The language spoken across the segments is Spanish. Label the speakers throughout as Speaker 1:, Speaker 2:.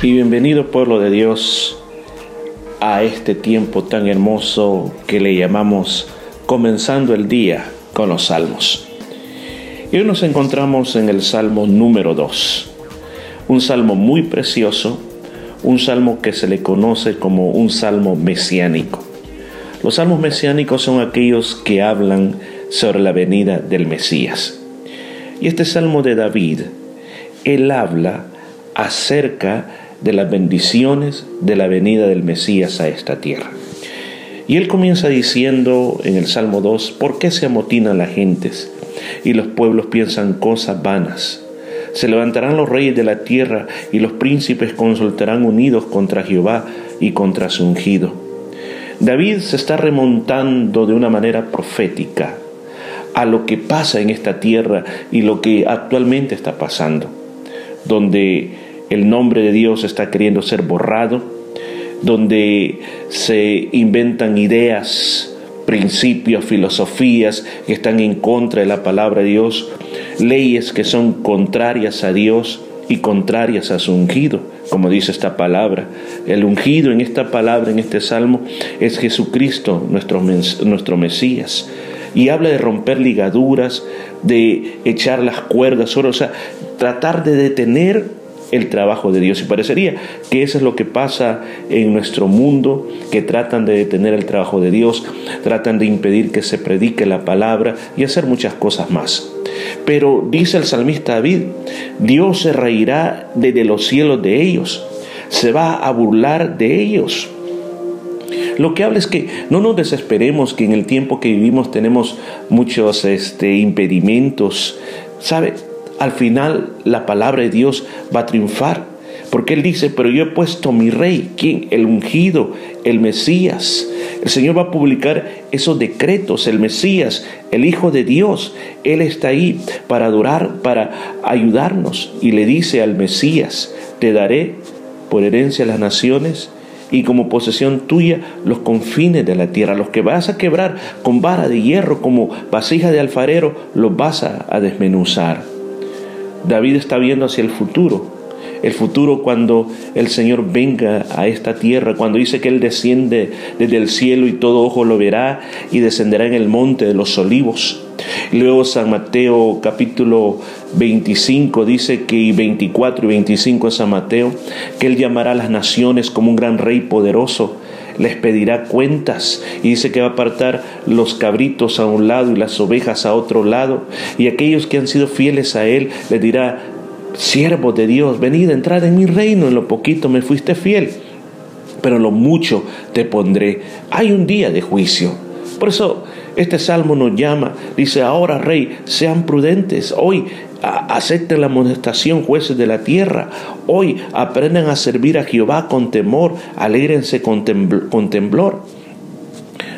Speaker 1: Y bienvenido pueblo de Dios a este tiempo tan hermoso que le llamamos comenzando el día con los salmos. Y hoy nos encontramos en el salmo número 2, un salmo muy precioso, un salmo que se le conoce como un salmo mesiánico. Los salmos mesiánicos son aquellos que hablan sobre la venida del Mesías. Y este salmo de David, él habla acerca de las bendiciones de la venida del Mesías a esta tierra. Y él comienza diciendo en el Salmo 2, ¿por qué se amotinan las gentes y los pueblos piensan cosas vanas? Se levantarán los reyes de la tierra y los príncipes consultarán unidos contra Jehová y contra su ungido. David se está remontando de una manera profética a lo que pasa en esta tierra y lo que actualmente está pasando, donde el nombre de Dios está queriendo ser borrado, donde se inventan ideas, principios, filosofías que están en contra de la palabra de Dios, leyes que son contrarias a Dios y contrarias a su ungido, como dice esta palabra. El ungido en esta palabra, en este salmo, es Jesucristo, nuestro, nuestro Mesías. Y habla de romper ligaduras, de echar las cuerdas, o sea, tratar de detener el trabajo de Dios. Y parecería que eso es lo que pasa en nuestro mundo, que tratan de detener el trabajo de Dios, tratan de impedir que se predique la palabra y hacer muchas cosas más. Pero dice el salmista David, Dios se reirá desde los cielos de ellos, se va a burlar de ellos. Lo que habla es que no nos desesperemos que en el tiempo que vivimos tenemos muchos este, impedimentos. ¿Sabe? al final la palabra de Dios va a triunfar. Porque Él dice, pero yo he puesto mi rey, ¿quién? El ungido, el Mesías. El Señor va a publicar esos decretos, el Mesías, el Hijo de Dios. Él está ahí para adorar, para ayudarnos. Y le dice al Mesías, te daré por herencia a las naciones y como posesión tuya los confines de la tierra. Los que vas a quebrar con vara de hierro como vasija de alfarero, los vas a desmenuzar. David está viendo hacia el futuro, el futuro cuando el Señor venga a esta tierra, cuando dice que Él desciende desde el cielo y todo ojo lo verá y descenderá en el monte de los olivos. Luego San Mateo capítulo 25 dice que y 24 y 25 es San Mateo, que Él llamará a las naciones como un gran rey poderoso les pedirá cuentas y dice que va a apartar los cabritos a un lado y las ovejas a otro lado y aquellos que han sido fieles a él les dirá siervos de Dios venid a entrar en mi reino en lo poquito me fuiste fiel pero lo mucho te pondré hay un día de juicio por eso este salmo nos llama, dice, ahora rey, sean prudentes, hoy acepten la amonestación, jueces de la tierra. Hoy aprendan a servir a Jehová con temor, alégrense con, temblor.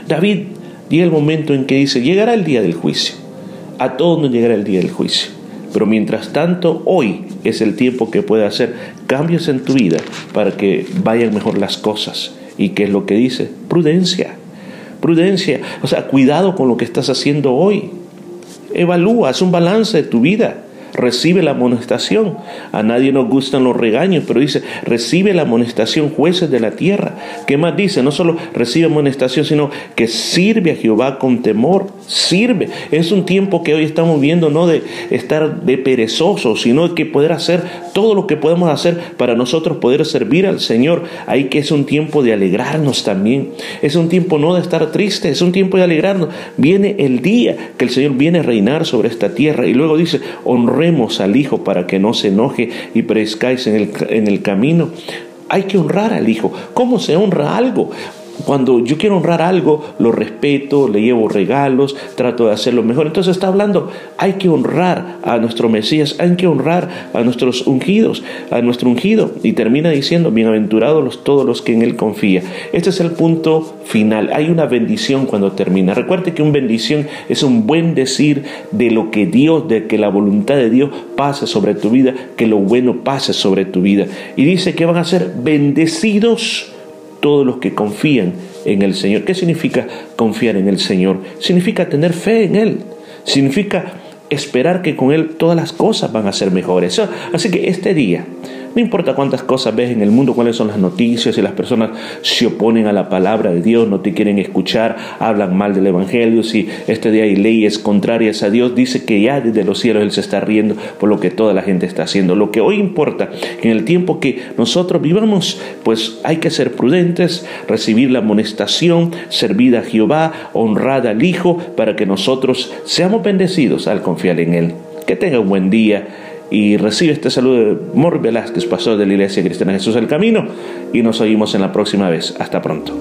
Speaker 1: David llega el momento en que dice, llegará el día del juicio. A todos nos llegará el día del juicio. Pero mientras tanto, hoy es el tiempo que puede hacer cambios en tu vida para que vayan mejor las cosas. ¿Y qué es lo que dice? Prudencia. Prudencia. O sea, cuidado con lo que estás haciendo hoy. Evalúa, haz un balance de tu vida recibe la amonestación. A nadie nos gustan los regaños, pero dice, recibe la amonestación jueces de la tierra. ¿Qué más dice? No solo recibe amonestación, sino que sirve a Jehová con temor, sirve. Es un tiempo que hoy estamos viendo, no de estar de perezosos, sino de que poder hacer todo lo que podemos hacer para nosotros poder servir al Señor. Ahí que es un tiempo de alegrarnos también. Es un tiempo no de estar triste, es un tiempo de alegrarnos. Viene el día que el Señor viene a reinar sobre esta tierra y luego dice, honremos al Hijo para que no se enoje y perezcáis en el, en el camino. Hay que honrar al Hijo. ¿Cómo se honra algo? Cuando yo quiero honrar algo, lo respeto, le llevo regalos, trato de hacerlo mejor. Entonces está hablando, hay que honrar a nuestro Mesías, hay que honrar a nuestros ungidos, a nuestro ungido. Y termina diciendo, bienaventurados todos los que en Él confían. Este es el punto final. Hay una bendición cuando termina. Recuerde que una bendición es un buen decir de lo que Dios, de que la voluntad de Dios pase sobre tu vida, que lo bueno pase sobre tu vida. Y dice que van a ser bendecidos todos los que confían en el Señor. ¿Qué significa confiar en el Señor? Significa tener fe en Él. Significa esperar que con Él todas las cosas van a ser mejores. Así que este día, no importa cuántas cosas ves en el mundo, cuáles son las noticias, si las personas se oponen a la palabra de Dios, no te quieren escuchar, hablan mal del Evangelio, si este día hay leyes contrarias a Dios, dice que ya desde los cielos Él se está riendo por lo que toda la gente está haciendo. Lo que hoy importa, en el tiempo que nosotros vivamos, pues hay que ser prudentes, recibir la amonestación, servir a Jehová, honrar al Hijo, para que nosotros seamos bendecidos al confiar en Él. Que tenga un buen día y recibe este saludo de Mor Velázquez, pastor de la Iglesia Cristiana Jesús el Camino, y nos oímos en la próxima vez. Hasta pronto.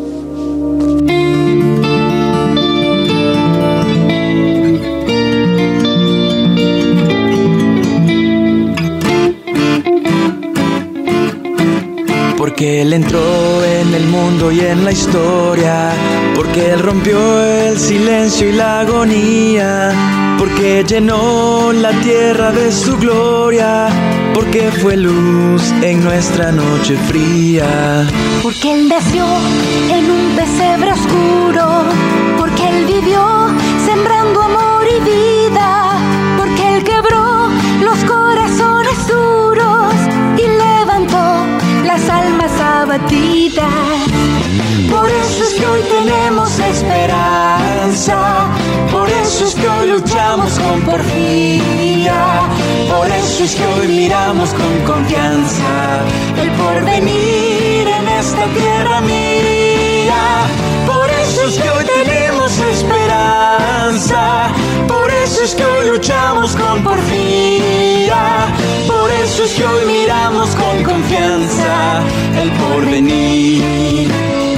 Speaker 2: Porque Él entró en el mundo y en la historia, porque Él rompió el silencio y la agonía porque llenó la tierra de su gloria, porque fue luz en nuestra noche fría.
Speaker 3: Porque Él nació en un pesebre oscuro, porque Él vivió sembrando amor y vida, con porfía, por eso es que hoy miramos con confianza el porvenir en esta tierra mía. Por eso es que hoy tenemos esperanza, por eso es que hoy luchamos con porfía, por eso es que hoy miramos con confianza el porvenir.